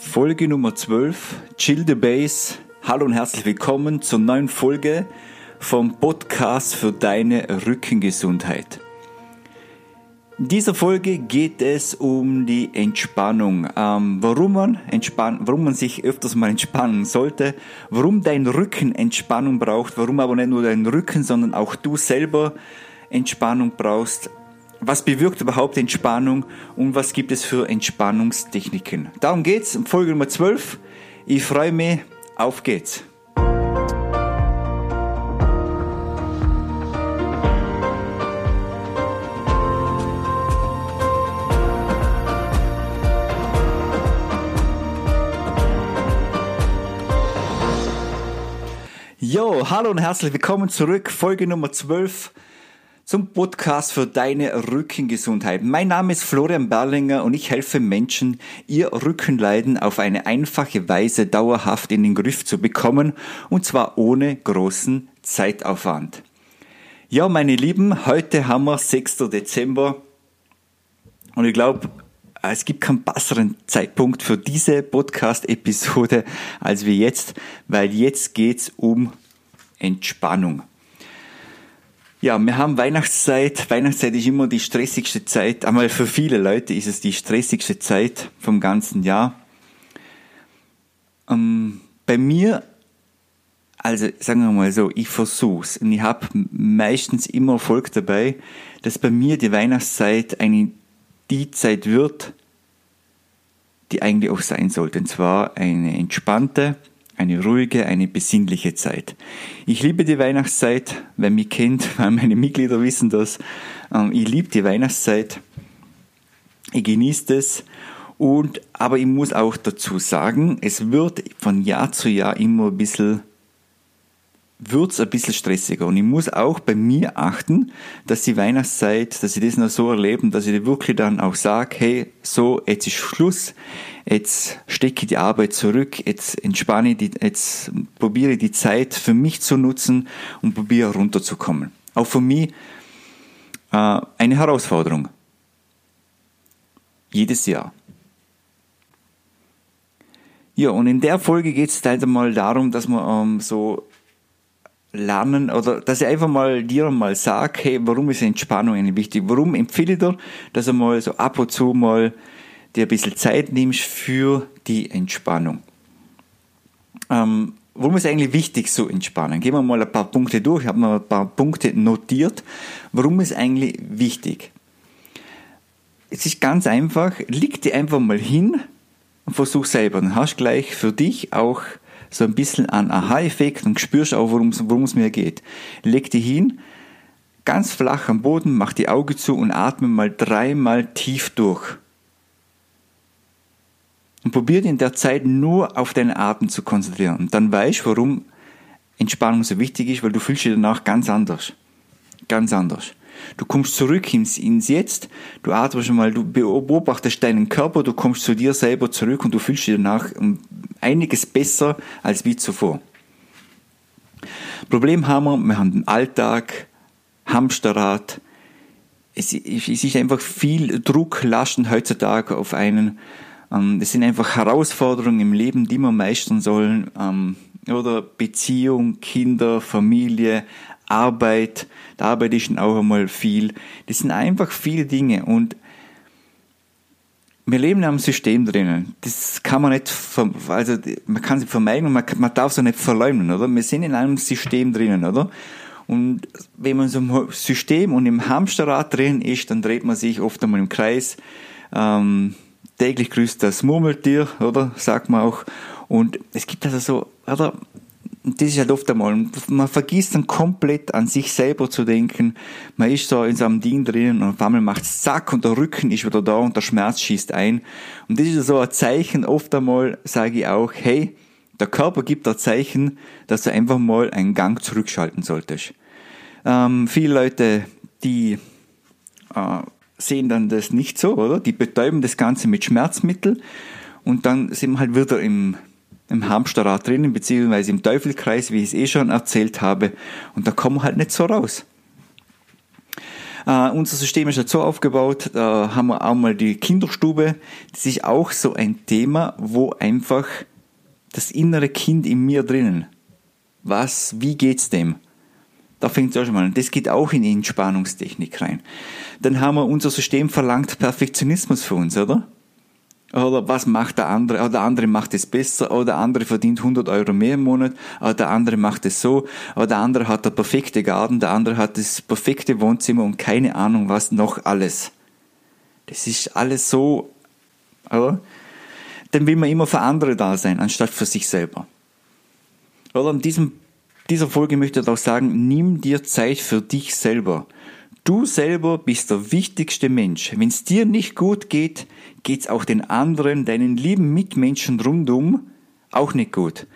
Folge Nummer 12, Chill the Base. Hallo und herzlich willkommen zur neuen Folge vom Podcast für deine Rückengesundheit. In dieser Folge geht es um die Entspannung. Ähm, warum, man entspann warum man sich öfters mal entspannen sollte, warum dein Rücken Entspannung braucht, warum aber nicht nur dein Rücken, sondern auch du selber Entspannung brauchst. Was bewirkt überhaupt Entspannung und was gibt es für Entspannungstechniken? Darum geht's in Folge Nummer 12. Ich freue mich. Auf geht's. Jo, hallo und herzlich willkommen zurück. Folge Nummer 12 zum Podcast für deine Rückengesundheit. Mein Name ist Florian Berlinger und ich helfe Menschen, ihr Rückenleiden auf eine einfache Weise dauerhaft in den Griff zu bekommen und zwar ohne großen Zeitaufwand. Ja, meine Lieben, heute haben wir 6. Dezember und ich glaube, es gibt keinen besseren Zeitpunkt für diese Podcast-Episode als wir jetzt, weil jetzt geht's um Entspannung. Ja, wir haben Weihnachtszeit. Weihnachtszeit ist immer die stressigste Zeit. Einmal für viele Leute ist es die stressigste Zeit vom ganzen Jahr. Ähm, bei mir, also sagen wir mal so, ich versuch's und ich habe meistens immer Erfolg dabei, dass bei mir die Weihnachtszeit eine die Zeit wird, die eigentlich auch sein sollte. Und zwar eine entspannte, eine ruhige, eine besinnliche Zeit. Ich liebe die Weihnachtszeit. Wer mich kennt, meine Mitglieder wissen das. Ähm, ich liebe die Weihnachtszeit. Ich genieße es. Und, aber ich muss auch dazu sagen, es wird von Jahr zu Jahr immer ein bisschen wird es ein bisschen stressiger. Und ich muss auch bei mir achten, dass die Weihnachtszeit, dass ich das noch so erlebe, dass ich wirklich dann auch sage, hey, so, jetzt ist Schluss, jetzt stecke ich die Arbeit zurück, jetzt entspanne ich, die, jetzt probiere ich die Zeit für mich zu nutzen und probiere runterzukommen. Auch für mich äh, eine Herausforderung. Jedes Jahr. Ja, und in der Folge geht es halt einmal darum, dass man ähm, so lernen oder dass ich einfach mal dir mal sag, hey, warum ist Entspannung eigentlich wichtig? Warum empfehle ich dir, dass du mal so ab und zu mal dir ein bisschen Zeit nimmst für die Entspannung? Ähm, warum ist eigentlich wichtig, so entspannen? Gehen wir mal ein paar Punkte durch. Ich habe mal ein paar Punkte notiert. Warum ist eigentlich wichtig? Es ist ganz einfach, leg dir einfach mal hin und versuch selber. Dann hast du gleich für dich auch so ein bisschen an Aha-Effekt und spürst auch, worum es mir geht. Leg dich hin, ganz flach am Boden, mach die Augen zu und atme mal dreimal tief durch. Und probier in der Zeit nur auf deinen Atem zu konzentrieren. Und dann weißt du, warum Entspannung so wichtig ist, weil du fühlst dich danach ganz anders. Ganz anders. Du kommst zurück ins, ins Jetzt, du atmest mal, du beobachtest deinen Körper, du kommst zu dir selber zurück und du fühlst dich danach einiges besser als wie zuvor. Problem haben wir, wir haben den Alltag, Hamsterrad, es, es ist einfach viel Druck lasten heutzutage auf einen. Ähm, es sind einfach Herausforderungen im Leben, die wir meistern sollen. Ähm, oder Beziehung, Kinder, Familie, Arbeit. Da arbeite ich auch einmal viel. Das sind einfach viele Dinge und wir leben in einem System drinnen. Das kann man nicht, also man kann sie vermeiden und man, man darf es nicht verleugnen, oder? Wir sind in einem System drinnen, oder? Und wenn man so im System und im Hamsterrad drin ist, dann dreht man sich oft einmal im Kreis. Ähm, täglich grüßt das Murmeltier, oder? Sagt man auch. Und es gibt also so, oder? Das ist halt oft einmal, man vergisst dann komplett an sich selber zu denken. Man ist so in so einem Ding drin und auf einmal macht es zack und der Rücken ist wieder da und der Schmerz schießt ein. Und das ist so ein Zeichen, oft einmal sage ich auch, hey, der Körper gibt ein Zeichen, dass du einfach mal einen Gang zurückschalten solltest. Ähm, viele Leute, die äh, sehen dann das nicht so, oder? Die betäuben das Ganze mit Schmerzmittel und dann sind wir halt wieder im im Hamsterrad drinnen, beziehungsweise im Teufelkreis, wie ich es eh schon erzählt habe. Und da kommen wir halt nicht so raus. Uh, unser System ist halt so aufgebaut, da haben wir auch mal die Kinderstube. Das ist auch so ein Thema, wo einfach das innere Kind in mir drinnen, was, wie geht's dem? Da fängt es auch schon mal an. Das geht auch in die Entspannungstechnik rein. Dann haben wir unser System verlangt Perfektionismus für uns, oder? Oder was macht der andere? Oder der andere macht es besser, oder der andere verdient 100 Euro mehr im Monat, oder der andere macht es so, oder der andere hat der perfekte Garten, der andere hat das perfekte Wohnzimmer und keine Ahnung was noch alles. Das ist alles so, oder? Dann will man immer für andere da sein, anstatt für sich selber. Oder in diesem, dieser Folge möchte ich auch sagen, nimm dir Zeit für dich selber. Du selber bist der wichtigste Mensch. Wenn es dir nicht gut geht, geht es auch den anderen, deinen lieben Mitmenschen rundum, auch nicht gut.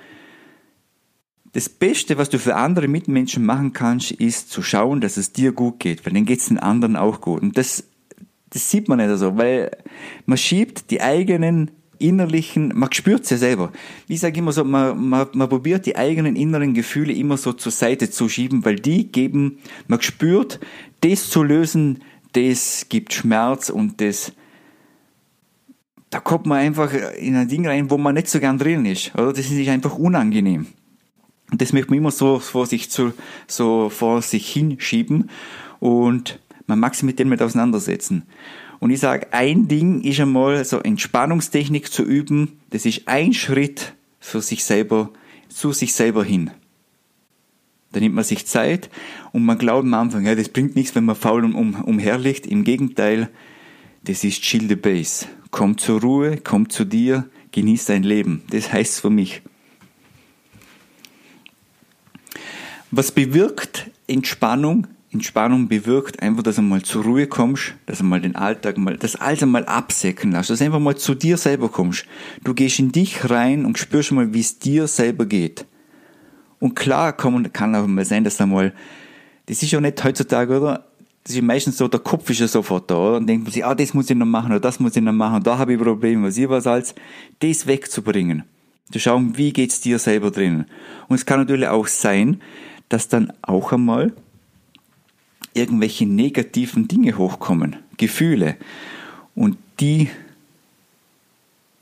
Das Beste, was du für andere Mitmenschen machen kannst, ist zu schauen, dass es dir gut geht, weil dann geht es den anderen auch gut. Und das, das sieht man nicht so, weil man schiebt die eigenen innerlichen, man spürt es ja selber. Ich sage immer so, man, man, man probiert die eigenen inneren Gefühle immer so zur Seite zu schieben, weil die geben, man spürt, das zu lösen, das gibt Schmerz und das, da kommt man einfach in ein Ding rein, wo man nicht so gern drin ist, oder? Das ist einfach unangenehm. Und das möchte man immer so vor sich zu, so vor sich hinschieben und man mag sich mit dem nicht auseinandersetzen. Und ich sage, ein Ding ist einmal so Entspannungstechnik zu üben, das ist ein Schritt für sich selber, zu sich selber hin. Da nimmt man sich Zeit und man glaubt am Anfang, ja, das bringt nichts, wenn man faul um, um, umherliegt. Im Gegenteil, das ist chill the base. Komm zur Ruhe, komm zu dir, genieß dein Leben. Das heißt für mich. Was bewirkt Entspannung? Entspannung bewirkt einfach, dass du mal zur Ruhe kommst, dass du mal den Alltag mal, das alles einmal absäcken lässt, dass du einfach mal zu dir selber kommst. Du gehst in dich rein und spürst mal, wie es dir selber geht. Und klar kann, kann auch mal sein, dass da mal, das ist ja nicht heutzutage, oder? Das ist meistens so, der Kopf ist ja sofort da, oder? Und denkt man sich, ah, das muss ich noch machen, oder das muss ich noch machen, da habe ich Probleme, was ich was als, das wegzubringen. Zu schauen, wie geht's dir selber drin. Und es kann natürlich auch sein, dass dann auch einmal irgendwelche negativen Dinge hochkommen, Gefühle. Und die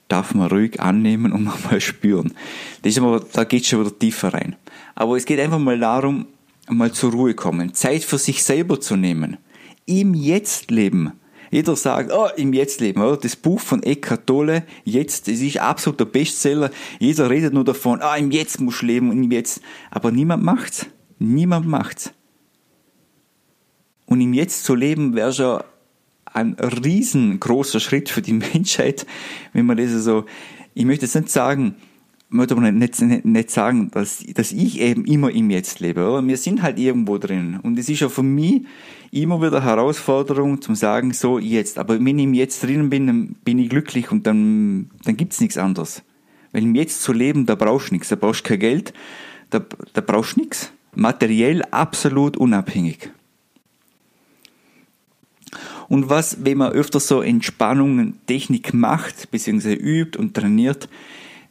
darf man ruhig annehmen und mal spüren. Das ist aber, da geht schon wieder tiefer rein. Aber es geht einfach mal darum, mal zur Ruhe kommen, Zeit für sich selber zu nehmen, im Jetzt leben. Jeder sagt, oh, im Jetzt leben, oder? Das Buch von Eckhart Tolle, Jetzt, das ist absoluter Bestseller. Jeder redet nur davon, ah, im Jetzt muss ich leben, im Jetzt. Aber niemand macht's. Niemand macht's. Und im Jetzt zu leben wäre schon ein riesengroßer Schritt für die Menschheit, wenn man das so, ich möchte jetzt nicht sagen, möchte aber nicht, nicht, nicht sagen, dass, dass ich eben immer im Jetzt lebe, oder? Wir sind halt irgendwo drin. Und es ist ja für mich immer wieder Herausforderung, zum sagen, so jetzt. Aber wenn ich im Jetzt drin bin, dann bin ich glücklich und dann, dann gibt's nichts anderes. Weil im Jetzt zu leben, da brauchst du nichts. Da brauchst du kein Geld, da, da brauchst du nichts. Materiell absolut unabhängig. Und was, wenn man öfter so Entspannungen, Technik macht, beziehungsweise übt und trainiert,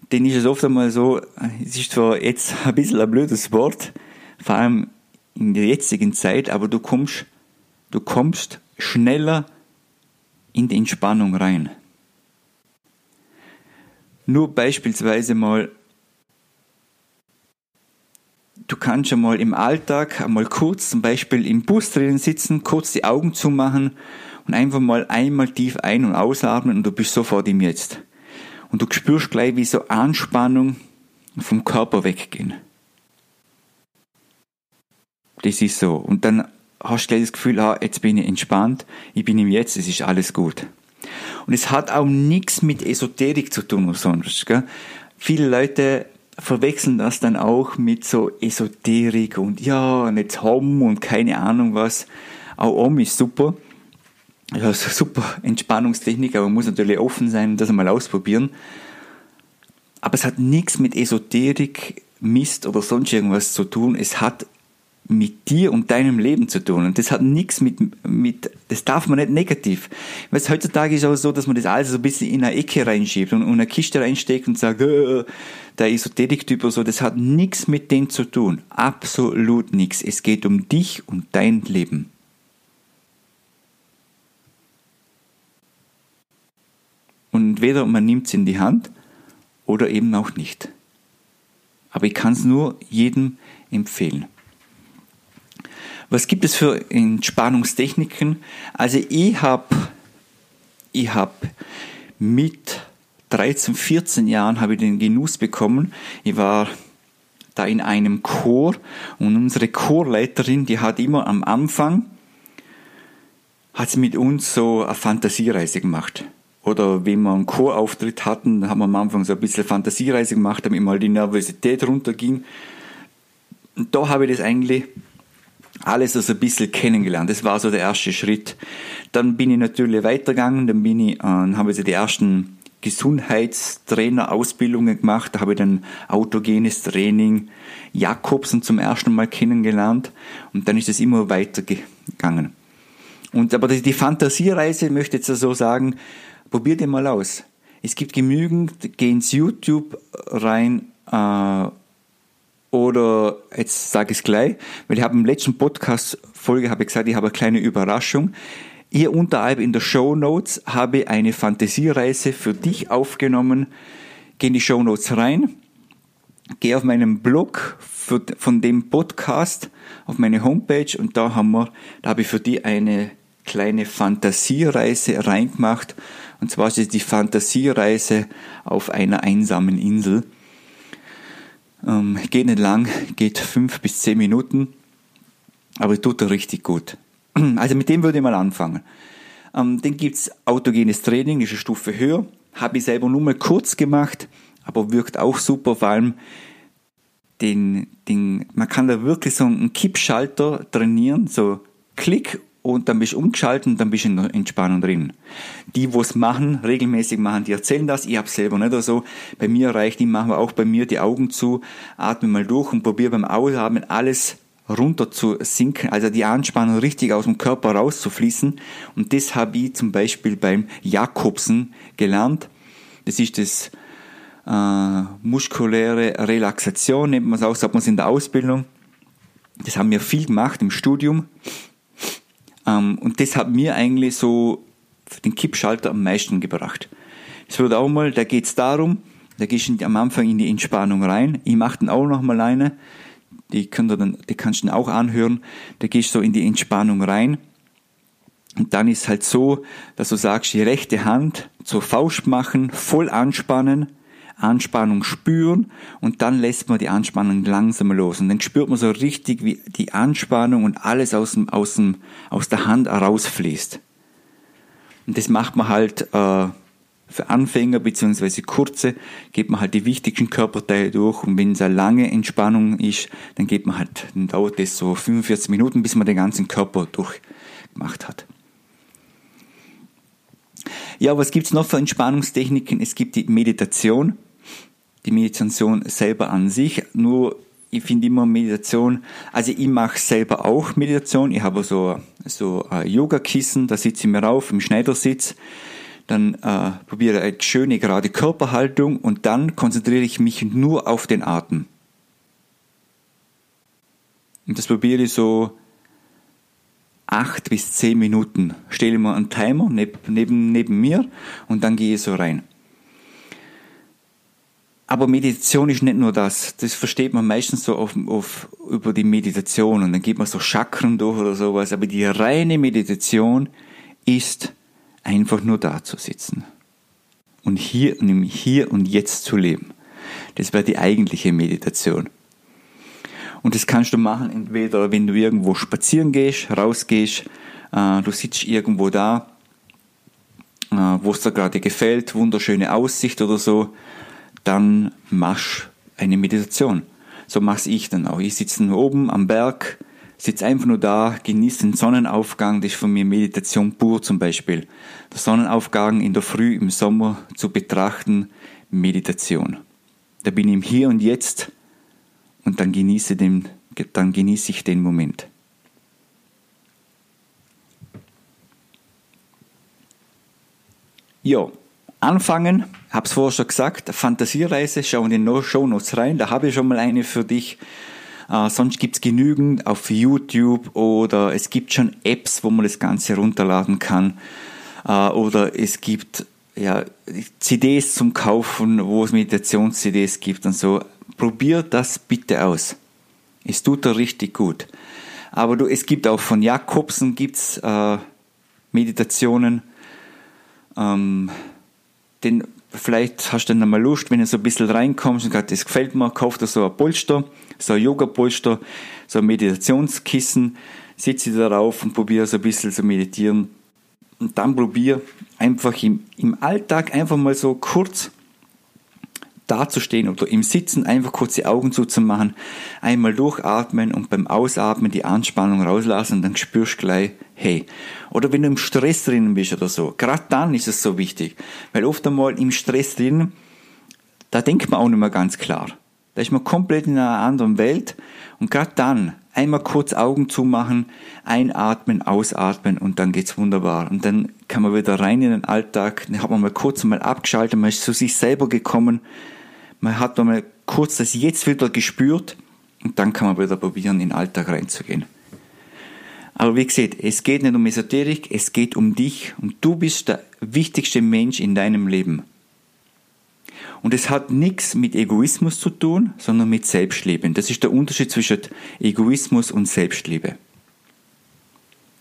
dann ist es oft einmal so, es ist zwar jetzt ein bisschen ein blödes Wort, vor allem in der jetzigen Zeit, aber du kommst, du kommst schneller in die Entspannung rein. Nur beispielsweise mal, du kannst schon mal im Alltag einmal kurz, zum Beispiel im Bus drinnen sitzen, kurz die Augen zumachen und einfach mal einmal tief ein- und ausatmen und du bist sofort im Jetzt. Und du spürst gleich, wie so Anspannung vom Körper weggehen. Das ist so. Und dann hast du gleich das Gefühl, ah, jetzt bin ich entspannt, ich bin im Jetzt, es ist alles gut. Und es hat auch nichts mit Esoterik zu tun oder sonst. Gell? Viele Leute verwechseln das dann auch mit so Esoterik und ja, und jetzt Hom und keine Ahnung was. Auch Om ist super ja, super Entspannungstechnik, aber man muss natürlich offen sein das einmal ausprobieren. Aber es hat nichts mit Esoterik, Mist oder sonst irgendwas zu tun. Es hat mit dir und deinem Leben zu tun. Und das hat nichts mit, mit, das darf man nicht negativ. Weil heutzutage ist auch so, dass man das alles so ein bisschen in eine Ecke reinschiebt und, in eine Kiste reinsteckt und sagt, äh, der Esoterik-Typ oder so, das hat nichts mit dem zu tun. Absolut nichts. Es geht um dich und dein Leben. Und entweder man nimmt es in die Hand oder eben auch nicht. Aber ich kann es nur jedem empfehlen. Was gibt es für Entspannungstechniken? Also ich habe ich hab mit 13, 14 Jahren habe ich den Genuss bekommen. Ich war da in einem Chor und unsere Chorleiterin, die hat immer am Anfang, hat sie mit uns so eine Fantasiereise gemacht. Oder wenn wir einen Chorauftritt hatten, haben wir am Anfang so ein bisschen Fantasiereise gemacht, damit mal die Nervosität runterging. Und da habe ich das eigentlich alles so ein bisschen kennengelernt. Das war so der erste Schritt. Dann bin ich natürlich weitergegangen, dann bin ich, äh, habe ich die ersten Gesundheitstrainer-Ausbildungen gemacht. Da habe ich dann autogenes Training Jakobsen zum ersten Mal kennengelernt und dann ist es immer weitergegangen. Und aber die Fantasiereise möchte ich jetzt so sagen, probiert ihr mal aus. Es gibt genügend, geh ins YouTube rein äh, oder jetzt sage ich es gleich, weil ich habe im letzten Podcast-Folge habe ich gesagt, ich habe eine kleine Überraschung. Hier unterhalb in der Show Notes habe ich eine Fantasiereise für dich aufgenommen. Geh in die Show Notes rein, geh auf meinen Blog für, von dem Podcast auf meine Homepage und da haben wir, da habe ich für dich eine kleine Fantasiereise reingemacht. Und zwar ist es die Fantasiereise auf einer einsamen Insel. Ähm, geht nicht lang, geht fünf bis zehn Minuten, aber tut richtig gut. Also mit dem würde ich mal anfangen. Ähm, dann gibt's autogenes Training, ist eine Stufe höher. Habe ich selber nur mal kurz gemacht, aber wirkt auch super, vor allem den, den, man kann da wirklich so einen Kippschalter trainieren, so Klick und dann bist du umgeschaltet und dann bist du in der Entspannung drin. Die, wo es machen, regelmäßig machen, die erzählen das. Ich habe selber nicht oder so. Bei mir reicht, ich mache auch bei mir die Augen zu, atme mal durch und probiere beim Ausatmen alles runter zu sinken, also die Anspannung richtig aus dem Körper rauszufließen. Und das habe ich zum Beispiel beim Jakobsen gelernt. Das ist das äh, muskuläre Relaxation, nennt man es auch, sagt man es in der Ausbildung. Das haben wir viel gemacht im Studium. Ähm, und das hat mir eigentlich so den Kippschalter am meisten gebracht. Es wird auch mal, da geht es darum, da gehst du am Anfang in die Entspannung rein. Ich mache den auch noch mal eine die, könnt ihr dann, die kannst du dann auch anhören. Da gehst du so in die Entspannung rein. Und dann ist halt so, dass du sagst, die rechte Hand zur Faust machen, voll anspannen, Anspannung spüren und dann lässt man die Anspannung langsam los. Und dann spürt man so richtig, wie die Anspannung und alles aus, dem, aus, dem, aus der Hand herausfließt. Und das macht man halt äh, für Anfänger bzw. kurze geht man halt die wichtigsten Körperteile durch und wenn es eine lange Entspannung ist, dann geht man halt, dann dauert das so 45 Minuten, bis man den ganzen Körper durchgemacht hat. Ja, was gibt's noch für Entspannungstechniken? Es gibt die Meditation, die Meditation selber an sich, nur ich finde immer Meditation, also ich mache selber auch Meditation, ich habe so, so ein Yoga-Kissen, da sitze ich mir rauf im Schneidersitz, dann äh, probiere eine schöne gerade Körperhaltung und dann konzentriere ich mich nur auf den Atem. Und das probiere ich so acht bis zehn Minuten. Stelle mir einen Timer neben, neben, neben mir und dann gehe ich so rein. Aber Meditation ist nicht nur das. Das versteht man meistens so auf, auf, über die Meditation und dann geht man so Chakren durch oder sowas. Aber die reine Meditation ist einfach nur da zu sitzen und hier und im Hier und Jetzt zu leben. Das wäre die eigentliche Meditation. Und das kannst du machen, entweder wenn du irgendwo spazieren gehst, rausgehst, äh, du sitzt irgendwo da, äh, wo es dir gerade gefällt, wunderschöne Aussicht oder so, dann machst eine Meditation. So mache ich dann auch. Ich sitze oben am Berg, sitze einfach nur da, genieße den Sonnenaufgang, das ist von mir Meditation pur zum Beispiel. Der Sonnenaufgang in der Früh im Sommer zu betrachten, Meditation. Da bin ich im Hier und Jetzt und dann genieße, den, dann genieße ich den Moment. Ja, anfangen, hab's vorher schon gesagt, Fantasiereise, schau in die Show Notes rein, da habe ich schon mal eine für dich äh, sonst gibt's genügend auf YouTube oder es gibt schon Apps, wo man das Ganze runterladen kann. Äh, oder es gibt ja, CDs zum Kaufen, wo es Meditations-CDs gibt und so. Probier das bitte aus. Es tut da richtig gut. Aber du, es gibt auch von Jakobsen gibt's äh, Meditationen. Ähm, den, vielleicht hast du dann mal Lust, wenn du so ein bisschen reinkommst und sagst, das gefällt mir, kauf dir so ein Polster, so ein Yoga-Polster, so ein Meditationskissen, sitze darauf und probiere so ein bisschen zu meditieren. Und dann probier einfach im, im Alltag einfach mal so kurz dazustehen oder im Sitzen einfach kurz die Augen zuzumachen, einmal durchatmen und beim Ausatmen die Anspannung rauslassen und dann spürst du gleich, hey. Oder wenn du im Stress drinnen bist oder so, gerade dann ist es so wichtig, weil oft einmal im Stress drinnen, da denkt man auch nicht mehr ganz klar. Da ist man komplett in einer anderen Welt und gerade dann einmal kurz Augen zumachen, einatmen, ausatmen und dann geht's wunderbar. Und dann kann man wieder rein in den Alltag, dann hat man mal kurz mal abgeschaltet, man ist zu sich selber gekommen, man hat mal kurz das Jetzt wieder gespürt und dann kann man wieder probieren, in den Alltag reinzugehen. Aber wie gesagt, es geht nicht um Esoterik, es geht um dich und du bist der wichtigste Mensch in deinem Leben. Und es hat nichts mit Egoismus zu tun, sondern mit Selbstliebe. Das ist der Unterschied zwischen Egoismus und Selbstliebe.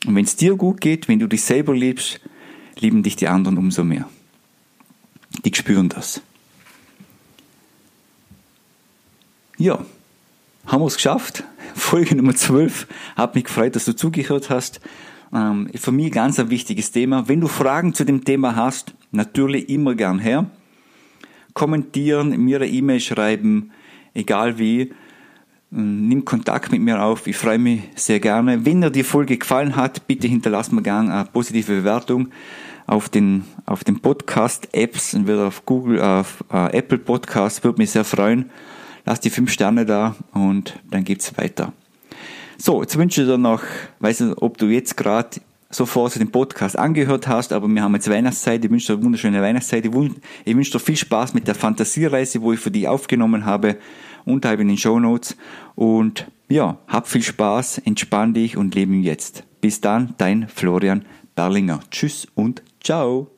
Und wenn es dir gut geht, wenn du dich selber liebst, lieben dich die anderen umso mehr. Die spüren das. Ja, haben wir es geschafft. Folge Nummer 12. Hat mich gefreut, dass du zugehört hast. Ähm, für mich ganz ein wichtiges Thema. Wenn du Fragen zu dem Thema hast, natürlich immer gern her. Kommentieren, mir eine E-Mail schreiben, egal wie. Nimm Kontakt mit mir auf. Ich freue mich sehr gerne. Wenn dir die Folge gefallen hat, bitte hinterlass mir gerne eine positive Bewertung auf den, auf den Podcast-Apps, entweder auf Google, auf äh, Apple Podcasts, würde mich sehr freuen lass die fünf Sterne da und dann geht's weiter. So, jetzt wünsche ich dir noch, weiß nicht, ob du jetzt gerade sofort den Podcast angehört hast, aber wir haben jetzt Weihnachtszeit, ich wünsche dir eine wunderschöne Weihnachtszeit, ich wünsche dir viel Spaß mit der Fantasiereise, wo ich für dich aufgenommen habe, unterhalb in den Show Notes und ja, hab viel Spaß, entspann dich und lebe Jetzt. Bis dann, dein Florian Berlinger. Tschüss und ciao.